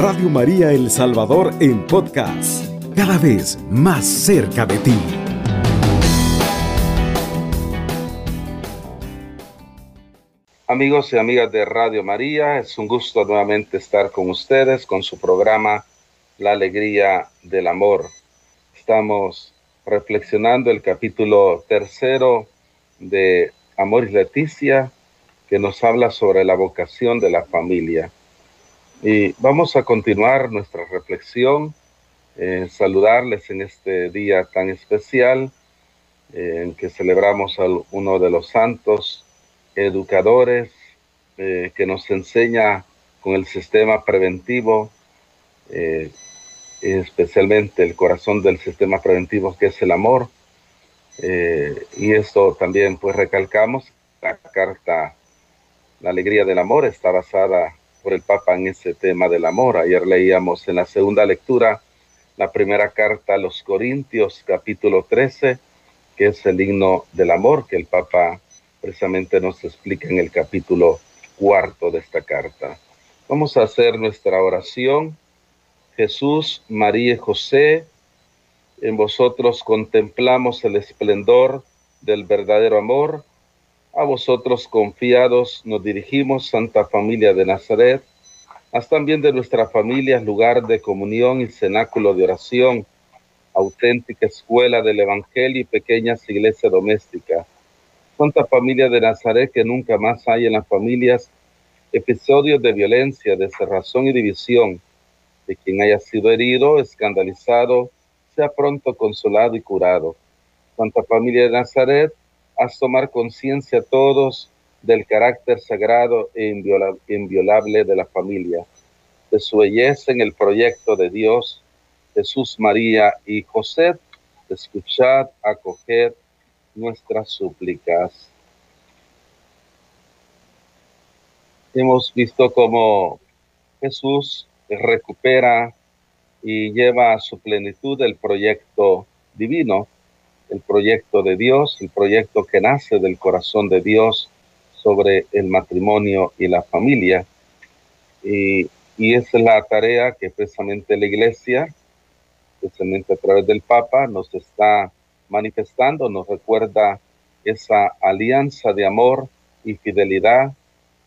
Radio María El Salvador en podcast, cada vez más cerca de ti. Amigos y amigas de Radio María, es un gusto nuevamente estar con ustedes con su programa La Alegría del Amor. Estamos reflexionando el capítulo tercero de Amor y Leticia, que nos habla sobre la vocación de la familia. Y vamos a continuar nuestra reflexión, eh, saludarles en este día tan especial eh, en que celebramos a uno de los santos educadores eh, que nos enseña con el sistema preventivo, especialmente el corazón del sistema preventivo que es el amor. y esto también pues recalcamos, la carta La alegría del amor está basada el Papa en ese tema del amor. Ayer leíamos en la segunda lectura la primera carta a los Corintios, capítulo 13, que es el himno del amor que el Papa precisamente nos explica en el capítulo cuarto de esta carta. Vamos a hacer nuestra oración. Jesús, María y José, en vosotros contemplamos el esplendor del verdadero amor a vosotros confiados nos dirigimos, Santa Familia de Nazaret. Haz también de nuestra familia lugar de comunión y cenáculo de oración, auténtica escuela del Evangelio y pequeñas iglesia doméstica. Santa Familia de Nazaret, que nunca más hay en las familias episodios de violencia, de cerrazón y división. De quien haya sido herido, escandalizado, sea pronto consolado y curado. Santa Familia de Nazaret, haz tomar conciencia a todos del carácter sagrado e inviolable de la familia, de su belleza en el proyecto de Dios, Jesús, María y José, escuchad, acoger nuestras súplicas. Hemos visto cómo Jesús recupera y lleva a su plenitud el proyecto divino el proyecto de Dios, el proyecto que nace del corazón de Dios sobre el matrimonio y la familia. Y, esa es la tarea que precisamente la iglesia, precisamente a través del Papa, nos está manifestando, nos recuerda esa alianza de amor y fidelidad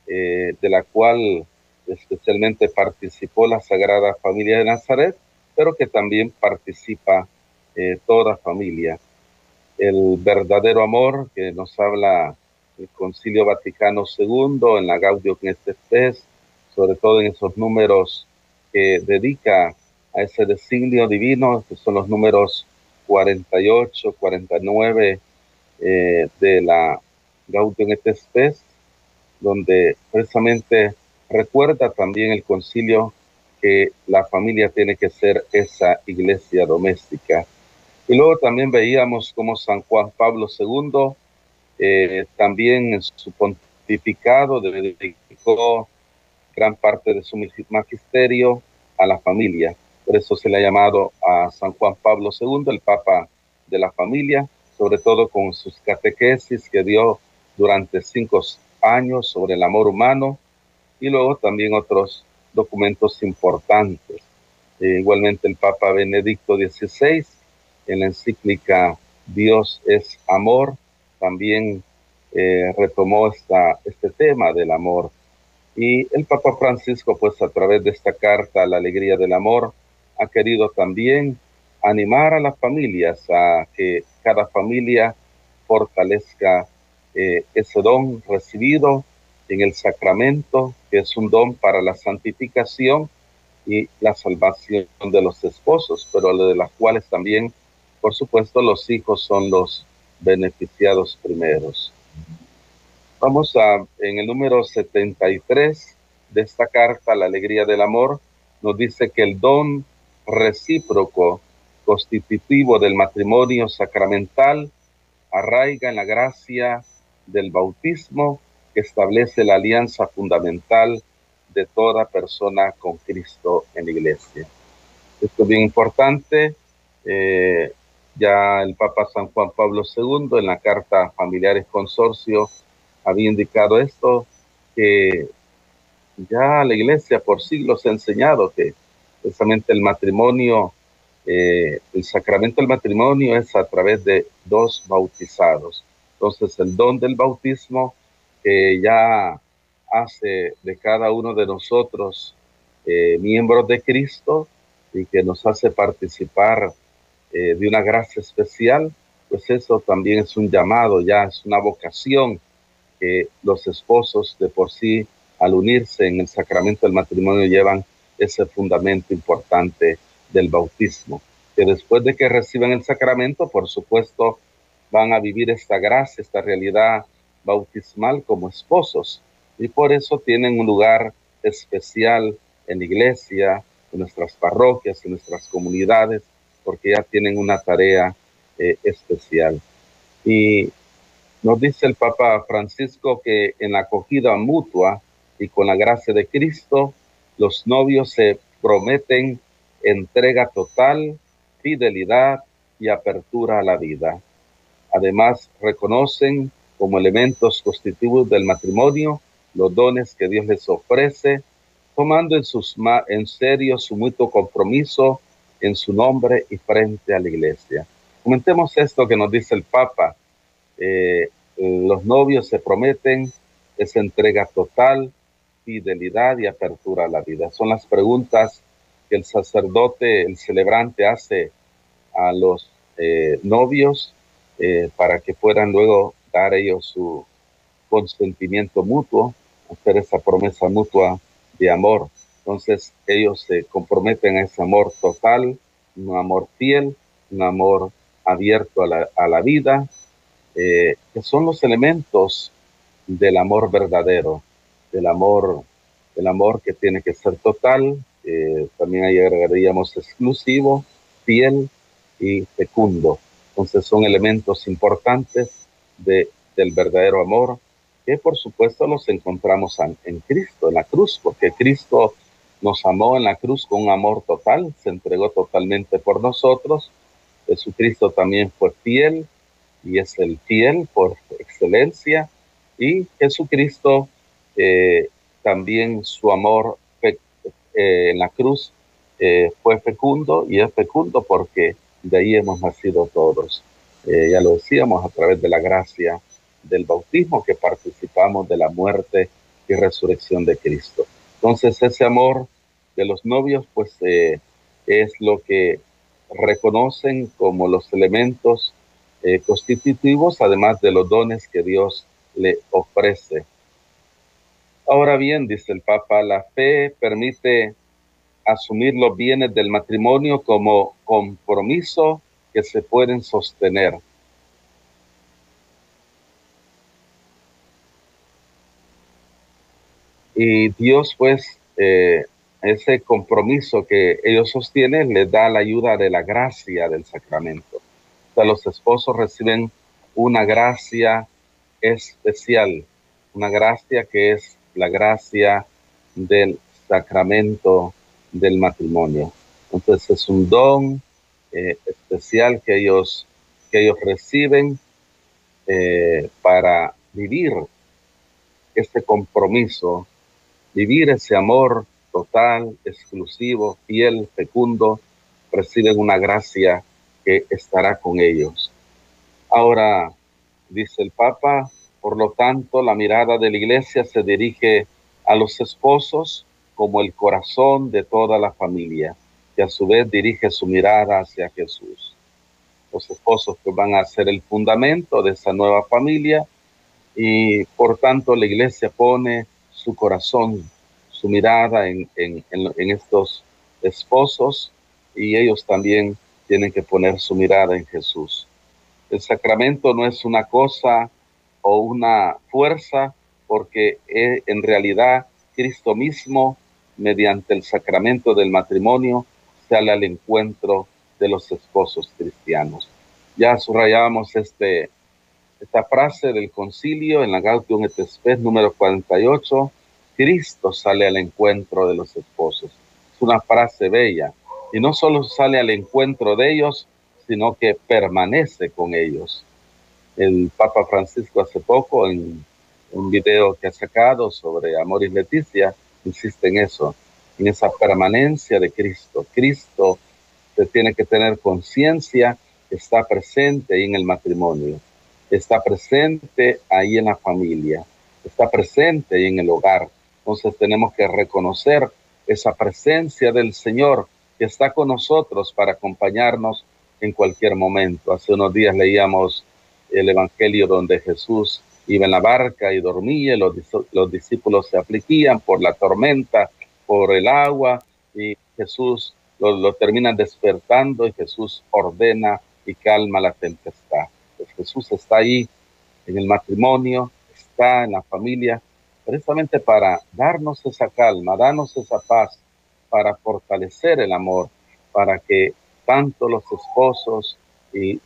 eh, de la cual especialmente participó la Sagrada Familia de Nazaret, pero que también participa eh, toda familia el verdadero amor que nos habla el Concilio Vaticano II en la Gaudio Spes, sobre todo en esos números que dedica a ese designio divino, que son los números 48, 49 eh, de la Gaudio Spes, donde precisamente recuerda también el concilio que la familia tiene que ser esa iglesia doméstica y luego también veíamos como San Juan Pablo II eh, también en su pontificado dedicó gran parte de su magisterio a la familia. Por eso se le ha llamado a San Juan Pablo II el Papa de la familia, sobre todo con sus catequesis que dio durante cinco años sobre el amor humano y luego también otros documentos importantes. Eh, igualmente el Papa Benedicto XVI en la encíclica Dios es amor, también eh, retomó esta, este tema del amor. Y el Papa Francisco, pues a través de esta carta, La Alegría del Amor, ha querido también animar a las familias a que cada familia fortalezca eh, ese don recibido en el sacramento, que es un don para la santificación y la salvación de los esposos, pero de las cuales también por supuesto, los hijos son los beneficiados primeros. Vamos a, en el número 73 de esta carta, La Alegría del Amor, nos dice que el don recíproco constitutivo del matrimonio sacramental arraiga en la gracia del bautismo que establece la alianza fundamental de toda persona con Cristo en la iglesia. Esto es bien importante. Eh, ya el Papa San Juan Pablo II en la Carta Familiares Consorcio había indicado esto, que ya la Iglesia por siglos ha enseñado que Precisamente el matrimonio, eh, el sacramento del matrimonio es a través de dos bautizados. Entonces el don del bautismo que ya hace de cada uno de nosotros eh, miembros de Cristo y que nos hace participar eh, de una gracia especial, pues eso también es un llamado, ya es una vocación que los esposos de por sí, al unirse en el sacramento del matrimonio, llevan ese fundamento importante del bautismo, que después de que reciban el sacramento, por supuesto, van a vivir esta gracia, esta realidad bautismal como esposos, y por eso tienen un lugar especial en la iglesia, en nuestras parroquias, en nuestras comunidades, porque ya tienen una tarea eh, especial. Y nos dice el Papa Francisco que en la acogida mutua y con la gracia de Cristo, los novios se prometen entrega total, fidelidad y apertura a la vida. Además, reconocen como elementos constitutivos del matrimonio los dones que Dios les ofrece, tomando en, sus en serio su mutuo compromiso en su nombre y frente a la iglesia. Comentemos esto que nos dice el Papa. Eh, los novios se prometen esa entrega total, fidelidad y apertura a la vida. Son las preguntas que el sacerdote, el celebrante hace a los eh, novios eh, para que puedan luego dar ellos su consentimiento mutuo, hacer esa promesa mutua de amor. Entonces ellos se comprometen a ese amor total, un amor fiel, un amor abierto a la, a la vida, eh, que son los elementos del amor verdadero, del amor, del amor que tiene que ser total, eh, también ahí agregaríamos exclusivo, fiel y fecundo. Entonces son elementos importantes de, del verdadero amor que por supuesto los encontramos en Cristo, en la cruz, porque Cristo nos amó en la cruz con un amor total, se entregó totalmente por nosotros. Jesucristo también fue fiel y es el fiel por excelencia. Y Jesucristo eh, también su amor eh, en la cruz eh, fue fecundo y es fecundo porque de ahí hemos nacido todos. ya lo decíamos a través de la gracia del bautismo que participamos de la muerte y resurrección de Cristo. Entonces ese amor de los novios pues eh, es lo que reconocen como los elementos eh, constitutivos, además de los dones que Dios le ofrece. Ahora bien, dice el Papa, la fe permite asumir los bienes del matrimonio como compromiso que se pueden sostener. Y Dios pues eh, ese compromiso que ellos sostienen les da la ayuda de la gracia del sacramento. O sea, los esposos reciben una gracia especial, una gracia que es la gracia del sacramento del matrimonio. Entonces es un don eh, especial que ellos, que ellos reciben eh, para vivir este compromiso vivir ese amor total, exclusivo, fiel, fecundo, reciben una gracia que estará con ellos. Ahora, dice el Papa, por lo tanto, la mirada de la iglesia se dirige a los esposos como el corazón de toda la familia, que a su vez dirige su mirada hacia Jesús. Los esposos que van a ser el fundamento de esa nueva familia y por tanto la iglesia pone su corazón, su mirada en, estos esposos y ellos también tienen que poner su mirada en Jesús. El sacramento no es una cosa o una fuerza, porque eh, en realidad Cristo mismo, mediante el sacramento del matrimonio, sale al encuentro de los esposos cristianos. Ya subrayábamos este, esta frase del concilio en la Gaudium et Spes número 48. Cristo sale al encuentro de los esposos. Es una frase bella. Y no solo sale al encuentro de ellos, sino que permanece con ellos. El Papa Francisco hace poco, en un video que ha sacado sobre Amor y Leticia, insiste en eso, en esa permanencia de Cristo. Cristo se tiene que tener conciencia, está presente en el matrimonio, está presente ahí en la familia, está presente ahí en el hogar. Entonces tenemos que reconocer esa presencia del Señor que está con nosotros para acompañarnos en cualquier momento. Hace unos días leíamos el Evangelio donde Jesús iba en la barca y dormía, los, los discípulos se afligían por la tormenta, por el agua, y Jesús lo, lo termina despertando y Jesús ordena y calma la tempestad. Jesús está ahí en el matrimonio, está en la familia, precisamente para darnos esa calma, darnos esa paz, para fortalecer el amor, para que tanto los esposos y,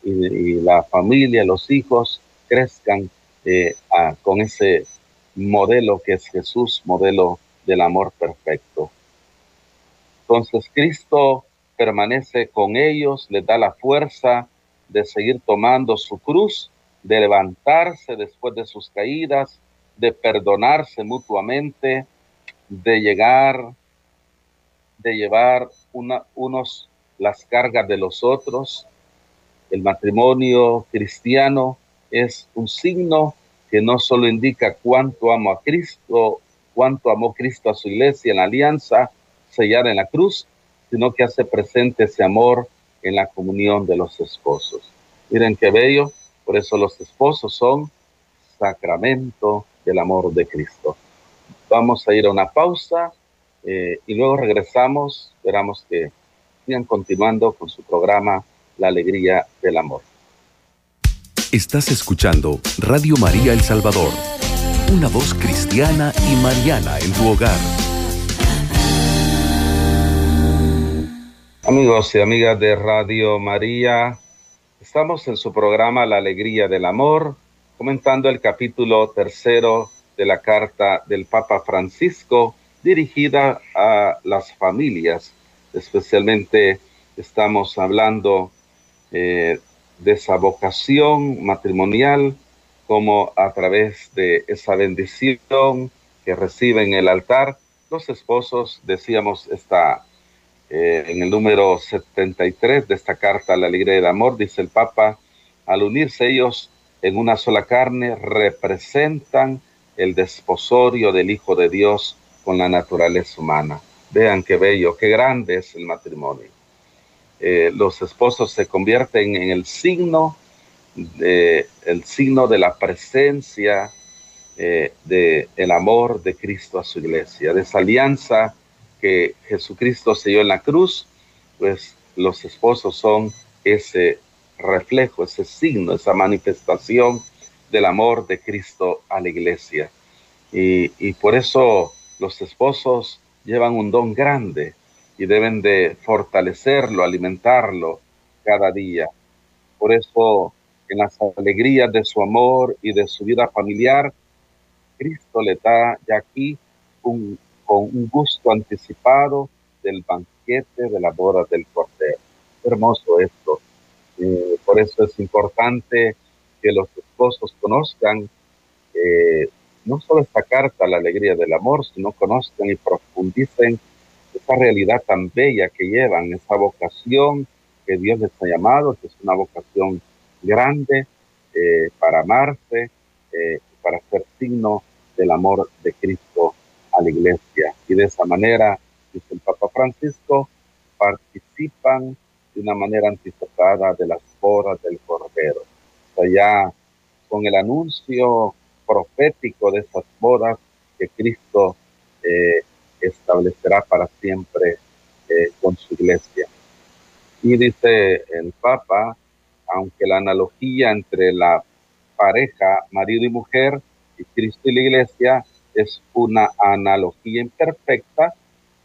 la familia, los hijos, crezcan eh, con ese modelo que es Jesús, modelo del amor perfecto. Entonces Cristo permanece con ellos, les da la fuerza de seguir tomando su cruz, de levantarse después de sus caídas, de perdonarse mutuamente, de llegar, de llevar una, unos las cargas de los otros. El matrimonio cristiano es un signo que no solo indica cuánto amo a Cristo, cuánto amó Cristo a su iglesia en la alianza sellada en la cruz, sino que hace presente ese amor en la comunión de los esposos. Miren qué bello, por eso los esposos son sacramento del amor de Cristo. Vamos a ir a una pausa eh, y luego regresamos, esperamos que sigan continuando con su programa La Alegría del Amor. Estás escuchando Radio María El Salvador, una voz cristiana y mariana en tu hogar. Amigos y amigas de Radio María, estamos en su programa La Alegría del Amor, comentando el capítulo tercero de la carta del Papa Francisco dirigida a las familias. Especialmente estamos hablando eh, de esa vocación matrimonial, como a través de esa bendición que reciben en el altar, los esposos, decíamos, está eh, en el número 73 de esta carta la alegría del amor, dice el Papa, al unirse ellos en una sola carne, representan el desposorio del Hijo de Dios con la naturaleza humana. Vean qué bello, qué grande es el matrimonio. Eh, los esposos se convierten en el signo de, el signo de la presencia eh, del el amor de Cristo a su iglesia, de esa alianza que Jesucristo selló en la cruz, pues los esposos son ese reflejo, ese signo, esa manifestación del amor de Cristo a la iglesia. Y, y por eso los esposos llevan un don grande y deben de fortalecerlo, alimentarlo cada día. Por eso, en las alegrías de su amor y de su vida familiar, Cristo le da ya aquí un, con un gusto anticipado del banquete de la boda del Cordero. Hermoso esto. Eh, por eso es importante que los esposos conozcan eh, no solo esta carta, la alegría del amor, sino conozcan y profundicen esa realidad tan bella que llevan, esa vocación que Dios les ha llamado, que es una vocación grande eh, para amarse, eh, para ser signo del amor de Cristo a la iglesia. Y de esa manera, dice el Papa Francisco, participan de una manera anticipada de las bodas del Cordero. O ya con el anuncio profético de esas bodas que Cristo eh, establecerá para siempre eh, con su iglesia. Y dice el Papa, aunque la analogía entre la pareja, marido y mujer, y Cristo y la iglesia es una analogía imperfecta,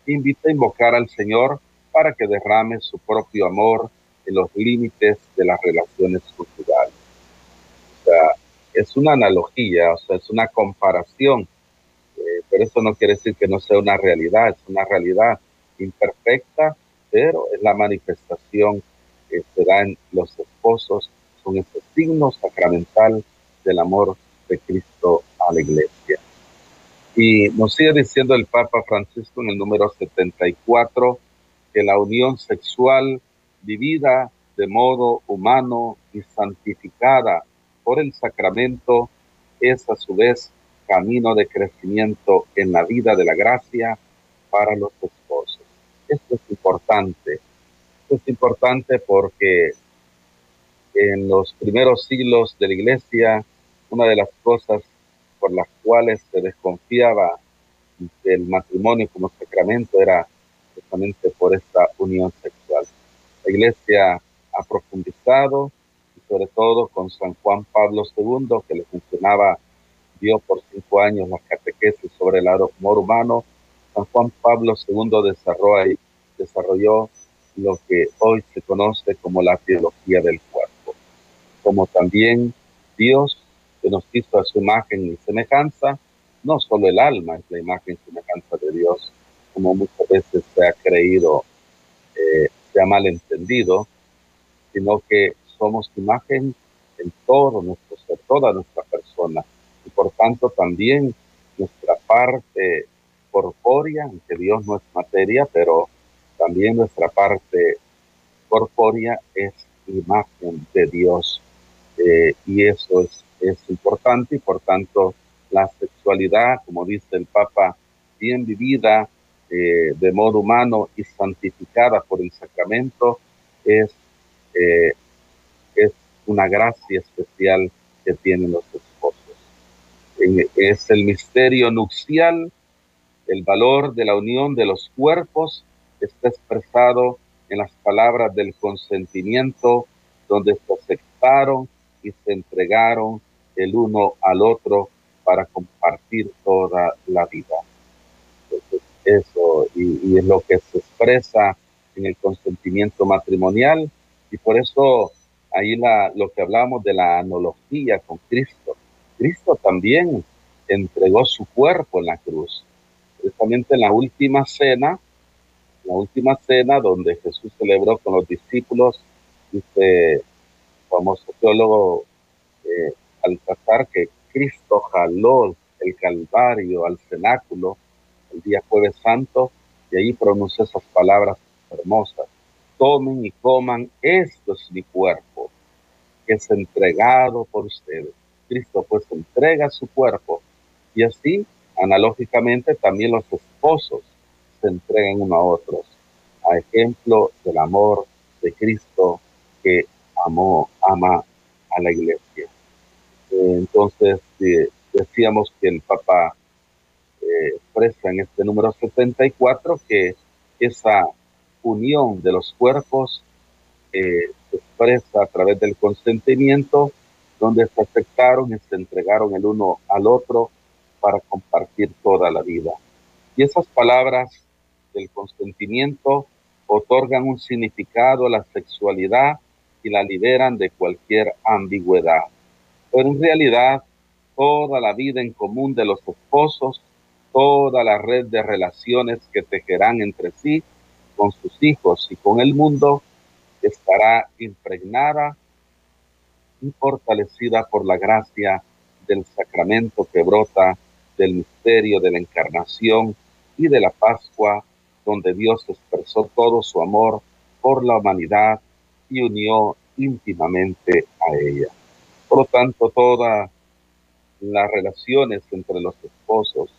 invita a invocar al Señor para que derrame su propio amor en los límites de las relaciones culturales. O sea, es una analogía, o sea, es una comparación, eh, pero eso no quiere decir que no sea una realidad, es una realidad imperfecta, pero es la manifestación que se da en los esposos, son ese signo sacramental del amor de Cristo a la iglesia. Y nos sigue diciendo el Papa Francisco en el número 74 que la unión sexual vivida de modo humano y santificada por el sacramento es a su vez camino de crecimiento en la vida de la gracia para los esposos. Esto es importante. Esto es importante porque en los primeros siglos de la iglesia, una de las cosas por las cuales se desconfiaba del matrimonio como sacramento era justamente por esta unión sexual. La iglesia ha profundizado, y sobre todo con San Juan Pablo II, que le funcionaba, dio por cinco años la catequesis sobre el amor humano. San Juan Pablo II desarrolló lo que hoy se conoce como la teología del cuerpo, como también Dios que nos hizo a su imagen y semejanza, no solo el alma es la imagen y semejanza de Dios, como muchas veces se ha creído, eh, se ha malentendido, sino que somos imagen en todo nuestro ser, toda nuestra persona, y por tanto también nuestra parte corpórea, aunque Dios no es materia, pero también nuestra parte corpórea es imagen de Dios. Eh, y eso es es importante y por tanto la sexualidad, como dice el Papa, bien vivida eh, de modo humano y santificada por el sacramento, es, eh, es una gracia especial que tienen los esposos. es el misterio nupcial, el valor de la unión de los cuerpos está expresado en las palabras del consentimiento, donde se aceptaron y se entregaron el uno al otro para compartir toda la vida. eso, y, es lo que se expresa en el consentimiento matrimonial, y por eso ahí la, lo que hablamos de la analogía con Cristo. Cristo también entregó su cuerpo en la cruz, precisamente en la última cena, la última cena donde Jesús celebró con los discípulos, dice famoso teólogo eh, al tratar que Cristo jaló el Calvario al cenáculo el día jueves santo y ahí pronunció esas palabras hermosas. Tomen y coman, esto es mi cuerpo, que es entregado por ustedes. Cristo pues entrega su cuerpo y así, analógicamente, también los esposos se entregan uno a otros, a ejemplo del amor de Cristo que amó, ama a la iglesia. Entonces, decíamos que el Papa eh, expresa en este número 74 que esa unión de los cuerpos eh, expresa a través del consentimiento, donde se aceptaron y se entregaron el uno al otro para compartir toda la vida. Y esas palabras del consentimiento otorgan un significado a la sexualidad y la liberan de cualquier ambigüedad pero en realidad toda la vida en común de los esposos, toda la red de relaciones que tejerán entre sí, con sus hijos y con el mundo, estará impregnada y fortalecida por la gracia del sacramento que brota del misterio de la encarnación y de la Pascua, donde Dios expresó todo su amor por la humanidad y unió íntimamente a ella. Por lo tanto, todas las relaciones entre los esposos,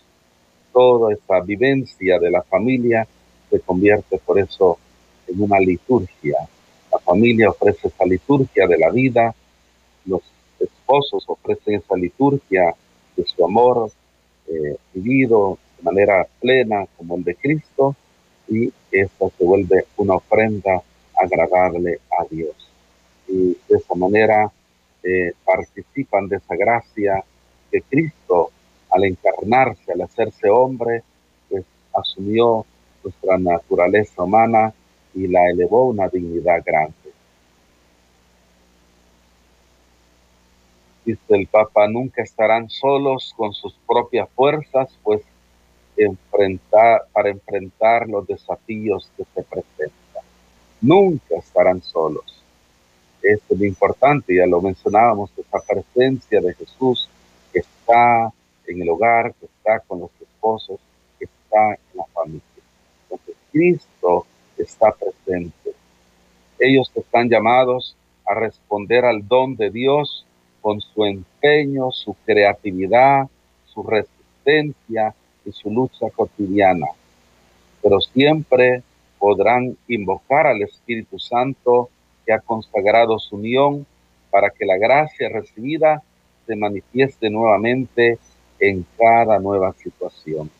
toda esa vivencia de la familia se convierte por eso en una liturgia. La familia ofrece esa liturgia de la vida, los esposos ofrecen esa liturgia de su amor eh, vivido de manera plena como el de Cristo y esta se vuelve una ofrenda agradable a Dios. Y de esa manera participan de esa gracia que Cristo, al encarnarse, al hacerse hombre, pues asumió nuestra naturaleza humana y la elevó a una dignidad grande. Dice el Papa, nunca estarán solos con sus propias fuerzas, pues enfrentar, para enfrentar los desafíos que se presentan. Nunca estarán solos es muy importante, ya lo mencionábamos, esa presencia de Jesús que está en el hogar, que está con los esposos está en la familia. Porque Cristo está presente. Ellos están llamados a responder al don de Dios con su empeño, su creatividad, su resistencia y su lucha cotidiana. Pero siempre podrán invocar al Espíritu Santo que ha consagrado su unión para que la gracia recibida se manifieste nuevamente en cada nueva situación.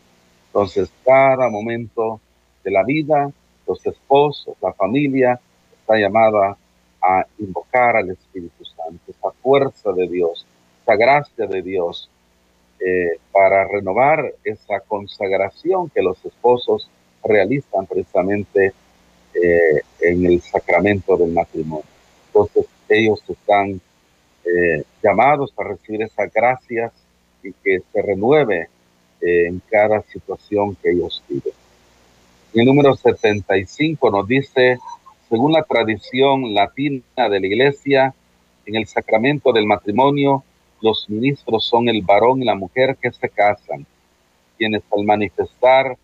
Entonces, cada momento de la vida, los esposos, la familia, está llamada a invocar al Espíritu Santo, esa fuerza de Dios, esa gracia de Dios, eh, para renovar esa consagración que los esposos realizan precisamente eh, en el sacramento del matrimonio. Entonces ellos están eh, llamados a recibir esas gracias y que se renueve eh, en cada situación que ellos viven. El número 75 nos dice, según la tradición latina de la iglesia, en el sacramento del matrimonio, los ministros son el varón y la mujer que se casan, quienes al manifestar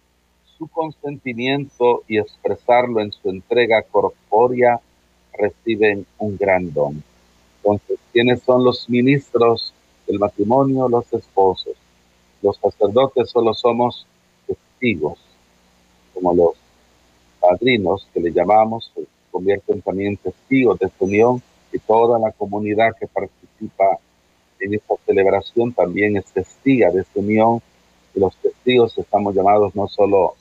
su consentimiento y expresarlo en su entrega corpórea, reciben un gran don. Entonces, ¿quiénes son los ministros del matrimonio? Los esposos. Los sacerdotes solo somos testigos, como los padrinos que le llamamos, se convierten también testigos de esta unión y toda la comunidad que participa en esta celebración también es testiga de esta unión y los testigos estamos llamados no solo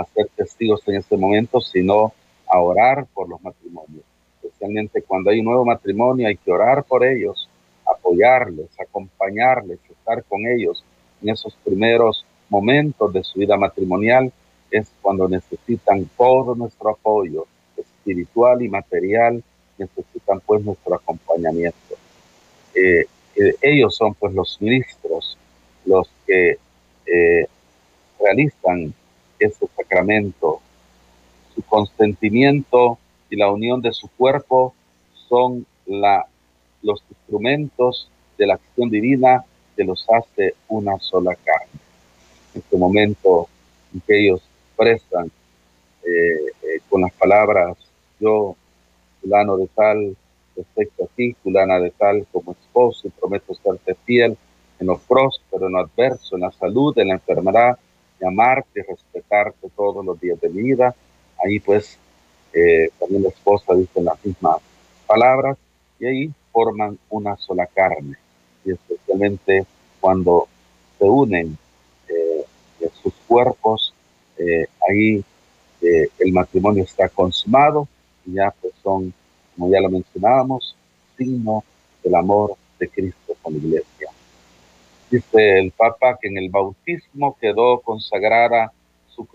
a ser testigos en este momento, sino a orar por los matrimonios especialmente cuando hay un nuevo matrimonio, hay que orar por ellos, apoyarles, acompañarles, estar con ellos en esos primeros momentos de su vida matrimonial, es cuando necesitan todo nuestro apoyo espiritual y material, necesitan pues nuestro acompañamiento. Eh, eh, ellos son pues los ministros, los que eh, realizan este sacramento, su consentimiento y la unión de su cuerpo son los instrumentos de la acción divina que los hace una sola carne. En este momento en que ellos prestan eh, eh, con las palabras, yo, fulano de tal, respecto a ti, fulana de tal, como esposo, y prometo serte fiel en lo próspero, en lo adverso, en la salud, en la enfermedad, y amarte respetarte todos los días de vida. Ahí pues eh, también la esposa dice las mismas palabras y ahí forman una sola carne. Y especialmente cuando se unen eh, sus cuerpos, eh, ahí el matrimonio está consumado y ya pues son, como ya lo mencionábamos, signo del amor de Cristo con la iglesia. Dice el Papa que en el bautismo quedó consagrada su,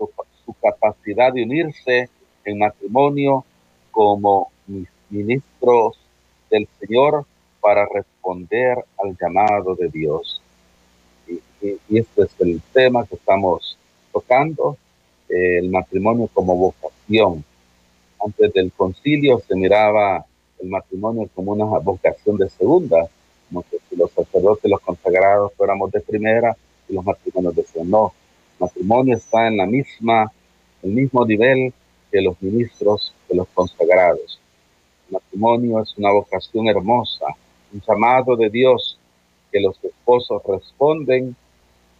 su capacidad de unirse en matrimonio como ministros del Señor para responder al llamado de Dios. Y, este es el tema que estamos tocando, eh, el matrimonio como vocación. Antes del concilio se miraba el matrimonio como una vocación de segunda, como que si los sacerdotes, los consagrados fuéramos de primera y los matrimonios de segunda. No, matrimonio está en la misma, el mismo nivel de los ministros, de los consagrados. Matrimonio es una vocación hermosa, un llamado de Dios que los esposos responden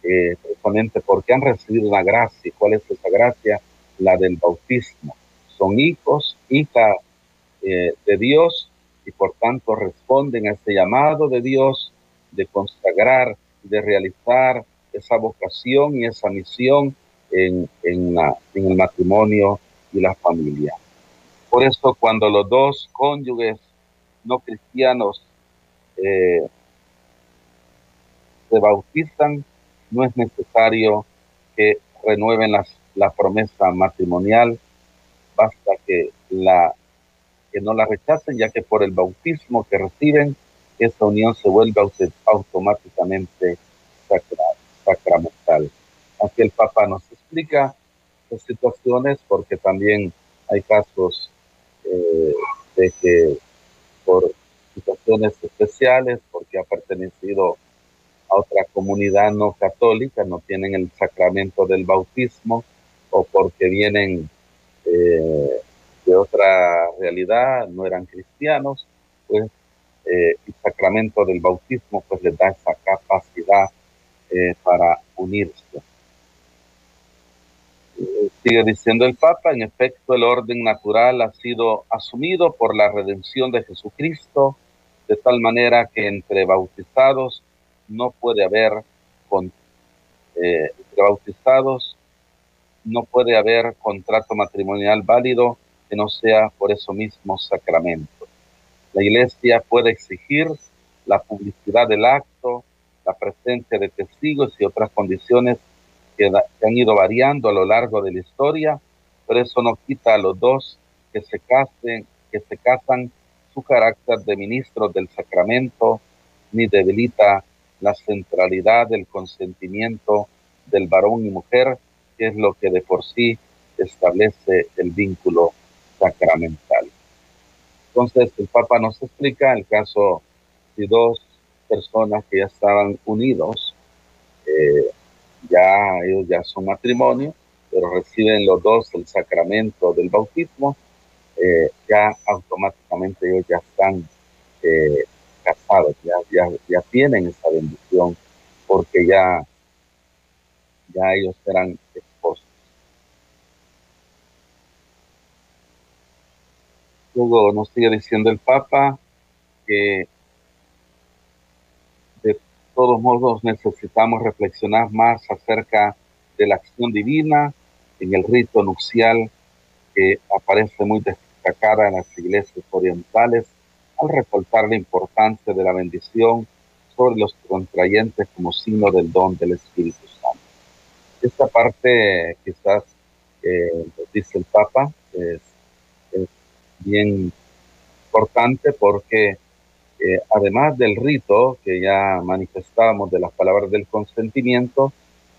eh, precisamente porque han recibido una gracia. ¿Cuál es esa gracia? La del bautismo. Son hijos, hijas eh, de Dios y por tanto responden a ese llamado de Dios de consagrar, de realizar esa vocación y esa misión en, en el matrimonio y la familia. Por eso cuando los dos cónyuges no cristianos eh, se bautizan, no es necesario que renueven las, la promesa matrimonial, basta que, la, que no la rechacen, ya que por el bautismo que reciben, esa unión se vuelve automáticamente sacramental. Aquí el Papa nos explica situaciones porque también hay casos eh, de que por situaciones especiales, porque ha pertenecido a otra comunidad no católica, no tienen el sacramento del bautismo o porque vienen otra realidad, no eran cristianos, pues eh, el sacramento del bautismo pues les da esa capacidad eh, para unirse. Sigue diciendo el Papa, en efecto el orden natural ha sido asumido por la redención de Jesucristo, de tal manera que entre bautizados no puede haber, eh, entre bautizados no puede haber contrato matrimonial válido que no sea por eso mismo sacramento. La Iglesia puede exigir la publicidad del acto, la presencia de testigos y otras condiciones que, han ido variando a lo largo de la historia, pero eso no quita a los dos que se casen, que se casan su carácter de ministros del sacramento, ni debilita la centralidad del consentimiento del varón y mujer, que es lo que de por sí establece el vínculo sacramental. Entonces el Papa nos explica el caso de dos personas que ya estaban unidos, eh, ya ellos ya son matrimonio, pero reciben los dos el sacramento del bautismo, eh, ya automáticamente ellos ya están eh, casados, ya, ya, ya tienen esa bendición, porque ya, ya ellos eran esposos. Luego nos sigue diciendo el Papa que todos modos necesitamos reflexionar más acerca de la acción divina en el rito nupcial que aparece muy destacada en las iglesias orientales al resaltar la importancia de la bendición sobre los contrayentes como signo del don del Espíritu Santo. Esta parte quizás eh, dice el Papa es bien importante porque eh, además del rito que ya manifestábamos de las palabras del consentimiento,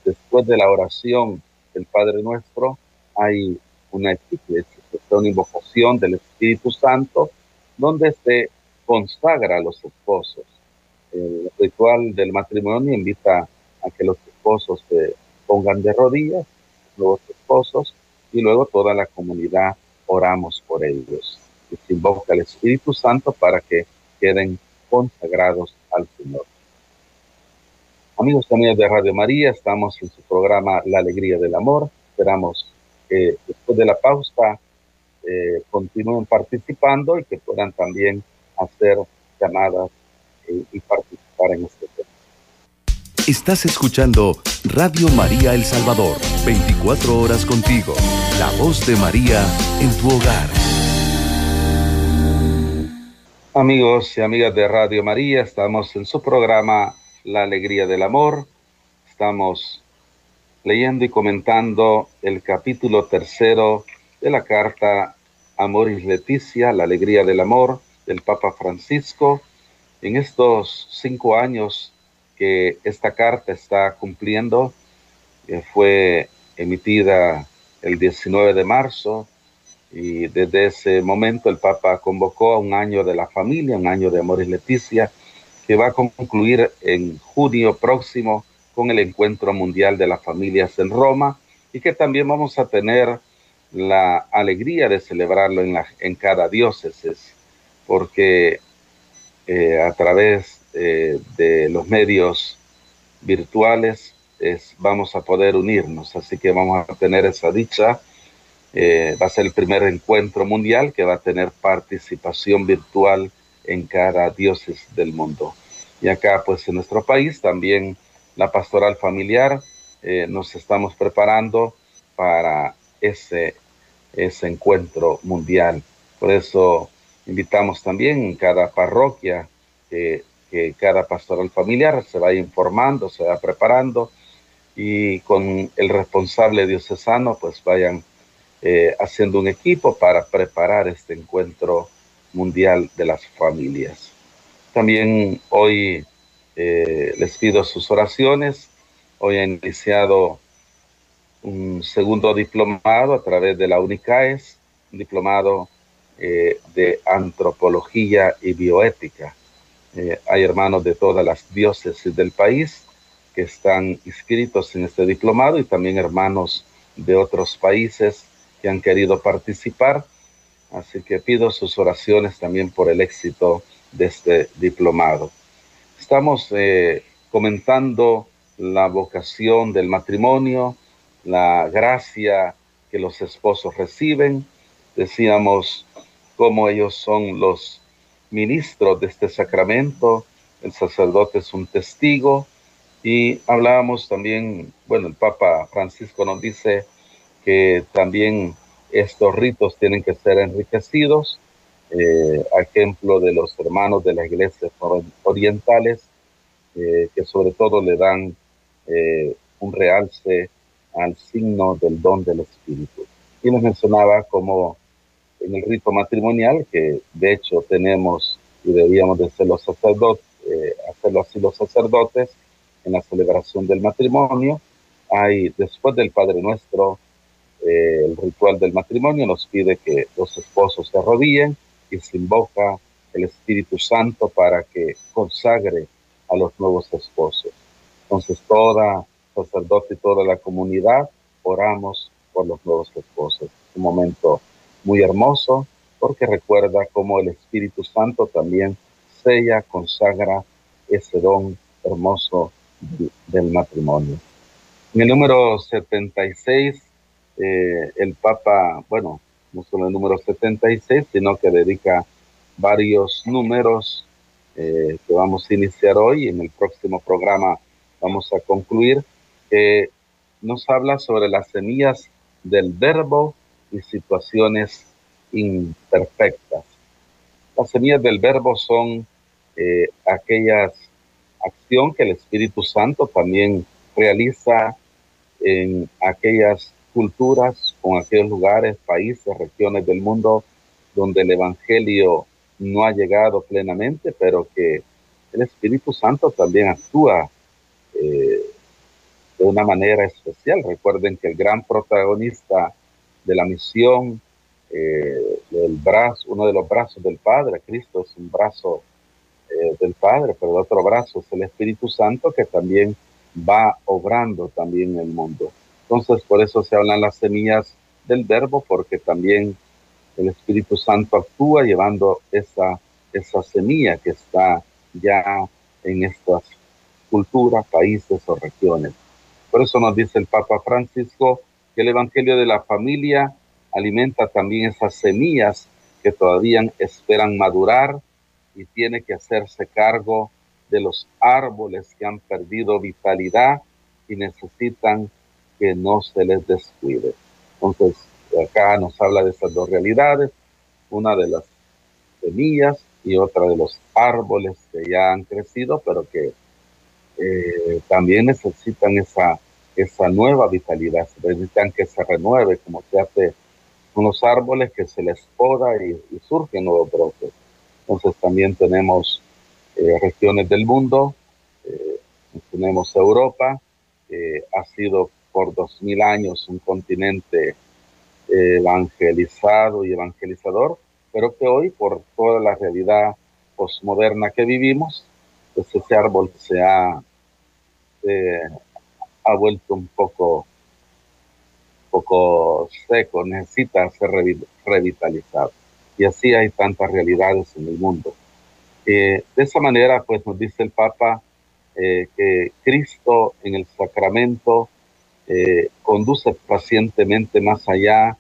después de la oración del Padre Nuestro, hay una, una invocación del Espíritu Santo donde se consagra a los esposos. El ritual del matrimonio invita a que los esposos se pongan de rodillas, los esposos, y luego toda la comunidad oramos por ellos. Y se invoca al Espíritu Santo para que queden consagrados al Señor. Amigos y amigas de Radio María, estamos en su programa La Alegría del Amor. Esperamos que después de la pausa eh, continúen participando y que puedan también hacer llamadas eh, y participar en este. Estás escuchando Radio María El Salvador, 24 horas contigo, la voz de María en tu hogar. Amigos y amigas de Radio María, estamos en su programa La Alegría del Amor. Estamos leyendo y comentando el capítulo tercero de la carta Amoris Leticia, La Alegría del Amor, del Papa Francisco. En estos cinco años que esta carta está cumpliendo, eh, fue emitida el 19 de marzo y desde ese momento el Papa convocó a un año de la familia, un año de Amor y Leticia, que va a concluir en junio próximo con el Encuentro Mundial de las Familias en Roma y que también vamos a tener la alegría de celebrarlo en cada diócesis, porque eh, a través eh, de los medios virtuales es, vamos a poder unirnos, así que vamos a tener esa dicha eh, va a ser el primer encuentro mundial que va a tener participación virtual en cada diócesis del mundo. Y acá, pues en nuestro país, también la pastoral familiar, eh, nos estamos preparando para ese, ese encuentro mundial. Por eso invitamos también en cada parroquia cada pastoral familiar se vaya informando, se vaya preparando y con el responsable diocesano pues vayan eh, haciendo un equipo para preparar este encuentro mundial de las familias. También hoy eh, les pido sus oraciones. Hoy he iniciado un segundo diplomado a través de la UNICAES, un diplomado eh, de antropología y bioética. Eh, hay hermanos de todas las diócesis del país que están inscritos en este diplomado y también hermanos de otros países que han querido participar. Así que pido sus oraciones también por el éxito de este diplomado. Estamos eh, comentando la vocación del matrimonio, la gracia que los esposos reciben. Decíamos cómo ellos son los ministros de este sacramento, el sacerdote es un testigo y hablábamos también, bueno, el Papa Francisco nos dice que también estos ritos tienen que ser enriquecidos, eh, ejemplo de los hermanos de las iglesias orientales, eh, que sobre todo le dan eh, un realce al signo del don del Espíritu. Y nos mencionaba como en el rito matrimonial, que de hecho tenemos y deberíamos de ser los sacerdotes, eh, hacerlo así los sacerdotes, en la celebración del matrimonio, hay después del Padre Nuestro, eh, el ritual del matrimonio nos pide que los esposos se arrodillen y se invoca el Espíritu Santo para que consagre a los nuevos esposos. Entonces toda sacerdote y toda la comunidad oramos por los nuevos esposos. Un momento muy hermoso porque recuerda cómo el Espíritu Santo también sella, consagra ese don hermoso del matrimonio. En el número 76, eh, el Papa, bueno, no solo el número 76, sino que dedica varios números eh, que vamos a iniciar hoy. En el próximo programa vamos a concluir, nos habla sobre las semillas del verbo y situaciones imperfectas. Las semillas del verbo son eh, aquellas acción que el Espíritu Santo también realiza en aquellas culturas, con aquellos lugares, países, regiones del mundo donde el Evangelio no ha llegado plenamente, pero que el Espíritu Santo también actúa eh, de una manera especial. Recuerden que el gran protagonista de la misión, eh, del brazo, uno de los brazos del Padre, Cristo es un brazo eh, del Padre, pero el otro brazo es el Espíritu Santo que también va obrando también en el mundo. Entonces, por eso se hablan las semillas del verbo, porque también el Espíritu Santo actúa llevando esa, esa semilla que está ya en estas culturas, países o regiones. Por eso nos dice el Papa Francisco que el Evangelio de la familia alimenta también esas semillas que todavía esperan madurar y tiene que hacerse cargo de los árboles que han perdido vitalidad y necesitan que no se les descuide. Entonces, acá nos habla de esas dos realidades, una de las semillas y otra de los árboles que ya han crecido, pero que eh, también necesitan esa, esa nueva vitalidad, necesitan que se renueve, como se hace con los árboles, que se les poda y, y surgen nuevos brotes. Entonces también tenemos eh, regiones del mundo, eh, tenemos Europa, que ha sido por dos mil años un continente evangelizado y evangelizador, pero que hoy por toda la realidad posmoderna que vivimos, pues ese árbol se ha ha vuelto un poco, poco seco, necesita ser revitalizado. Y así hay tantas realidades en el mundo. Eh, de esa manera, pues nos dice el Papa eh, que Cristo en el sacramento eh, conduce pacientemente más allá,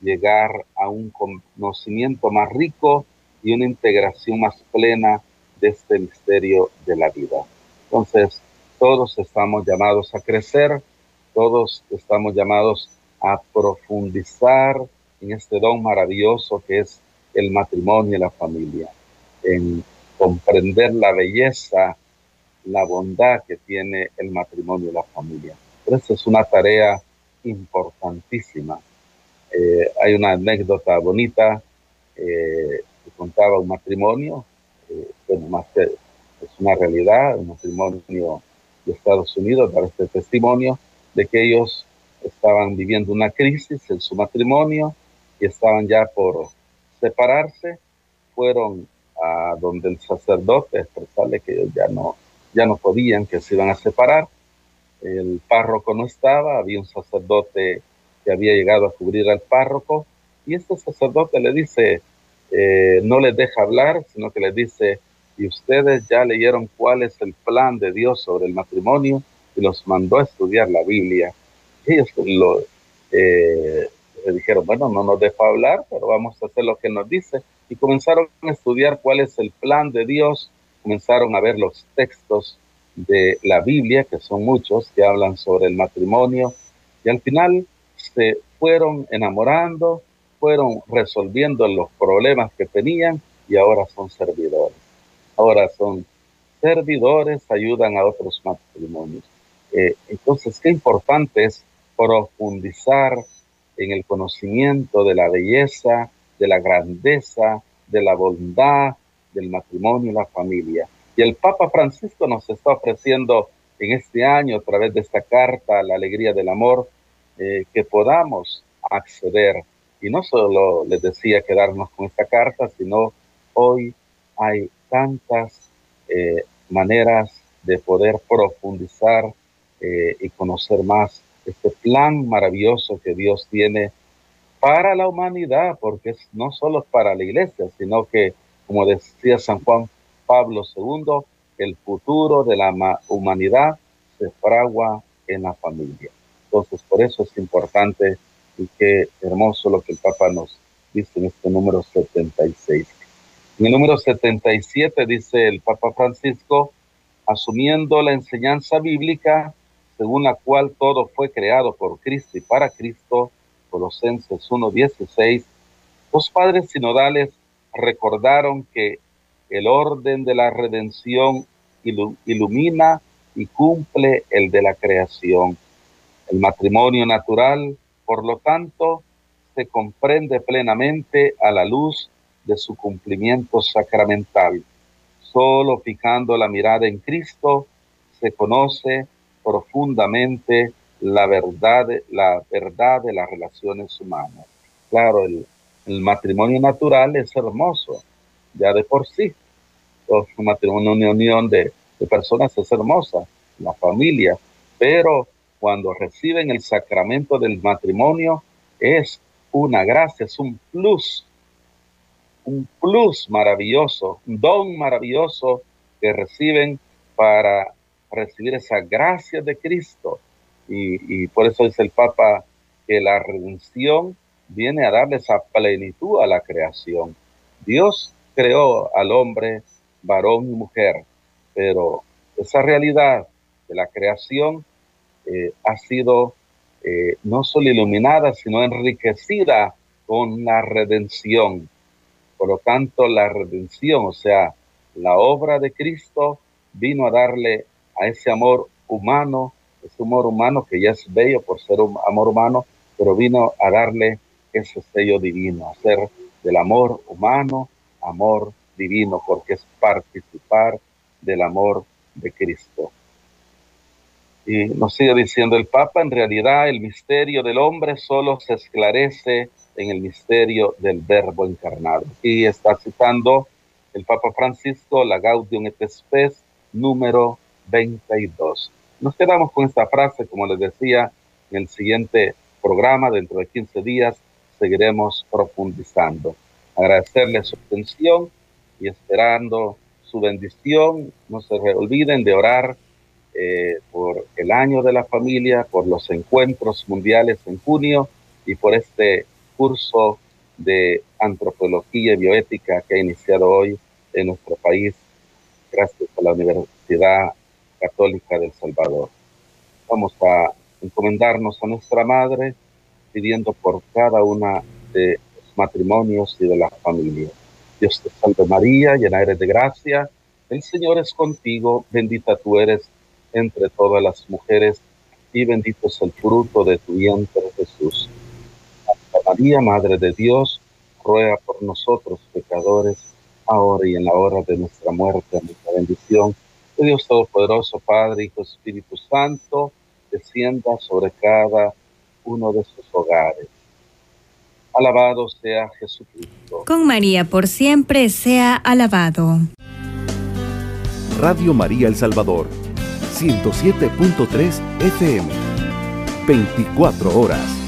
llegar a un conocimiento más rico y una integración más plena de este misterio de la vida. Entonces, todos estamos llamados a crecer, todos estamos llamados a profundizar en este don maravilloso que es el matrimonio y la familia, en comprender la belleza, la bondad que tiene el matrimonio y la familia. Pero es una tarea importantísima. Eh, hay una anécdota bonita eh, que contaba un matrimonio, eh, bueno, más que es una realidad, un matrimonio de Estados Unidos dar este testimonio de que ellos estaban viviendo una crisis en su matrimonio y estaban ya por separarse, fueron a donde el sacerdote expresarle que ellos ya no, ya no podían, que se iban a separar. El párroco no estaba, había un sacerdote que había llegado a cubrir al párroco y este sacerdote le dice, eh, no les deja hablar, sino que les dice, y ustedes ya leyeron cuál es el plan de Dios sobre el matrimonio y los mandó a estudiar la Biblia. Ellos lo, eh, dijeron, bueno, no nos deja hablar, pero vamos a hacer lo que nos dice. Y comenzaron a estudiar cuál es el plan de Dios, comenzaron a ver los textos de la Biblia, que son muchos, que hablan sobre el matrimonio, y al final se fueron enamorando, fueron resolviendo los problemas que tenían y ahora son servidores. Ahora son servidores, ayudan a otros matrimonios. Eh, entonces, qué importante es profundizar en el conocimiento de la belleza, de la grandeza, de la bondad del matrimonio y la familia. Y el Papa Francisco nos está ofreciendo en este año, a través de esta carta, la alegría del amor, eh, que podamos acceder. Y no solo les decía quedarnos con esta carta, sino hoy hay tantas eh, maneras de poder profundizar eh, y conocer más este plan maravilloso que Dios tiene para la humanidad, porque es no solo para la iglesia, sino que, como decía San Juan Pablo II, el futuro de la humanidad se fragua en la familia. Entonces, por eso es importante y qué hermoso lo que el Papa nos dice en este número 76. En el número 77 dice el Papa Francisco, asumiendo la enseñanza bíblica, según la cual todo fue creado por Cristo y para Cristo, Colosenses 1.16, los padres sinodales recordaron que el orden de la redención ilumina y cumple el de la creación. El matrimonio natural, por lo tanto, se comprende plenamente a la luz de su cumplimiento sacramental. Solo fijando la mirada en Cristo se conoce profundamente la verdad, la verdad de las relaciones humanas. Claro, el, matrimonio natural es hermoso, ya de por sí. Un matrimonio, una unión de, de personas es hermosa, la familia, pero cuando reciben el sacramento del matrimonio es una gracia, es un plus, un plus maravilloso, un don maravilloso que reciben para recibir esa gracia de Cristo. Y, por eso dice el Papa que la redención viene a darle esa plenitud a la creación. Dios creó al hombre varón y mujer, pero esa realidad de la creación eh, ha sido eh, no solo iluminada, sino enriquecida con la redención. Por lo tanto, la redención, o sea, la obra de Cristo, vino a darle a ese amor humano, ese amor humano que ya es bello por ser un amor humano, pero vino a darle ese sello divino, hacer del amor humano amor divino, porque es participar del amor de Cristo. Y nos sigue diciendo el Papa, en realidad el misterio del hombre solo se esclarece en el misterio del verbo encarnado. Y está citando el Papa Francisco la Gaudium et Spes número 22. Nos quedamos con esta frase, como les decía, en el siguiente programa, dentro de 15 días, seguiremos profundizando. Agradecerle su atención y esperando su bendición. No se olviden de orar eh, por el año de la familia, por los encuentros mundiales en junio y por este curso de antropología y bioética que ha iniciado hoy en nuestro país, gracias a la Universidad Católica del Salvador. Vamos a encomendarnos a nuestra Madre pidiendo por cada una de los matrimonios y de las familias. Dios te salve María, llena eres de gracia, el Señor es contigo, bendita tú eres entre todas las mujeres y bendito es el fruto de tu vientre Jesús. Santa María, Madre de Dios, ruega por nosotros pecadores, ahora y en la hora de nuestra muerte. Nuestra bendición Dios Todopoderoso, Padre, Hijo, Espíritu Santo, descienda sobre cada uno de sus hogares. Alabado sea Jesucristo. Con María por siempre sea alabado. Radio María El Salvador, 107.3 FM, 24 horas.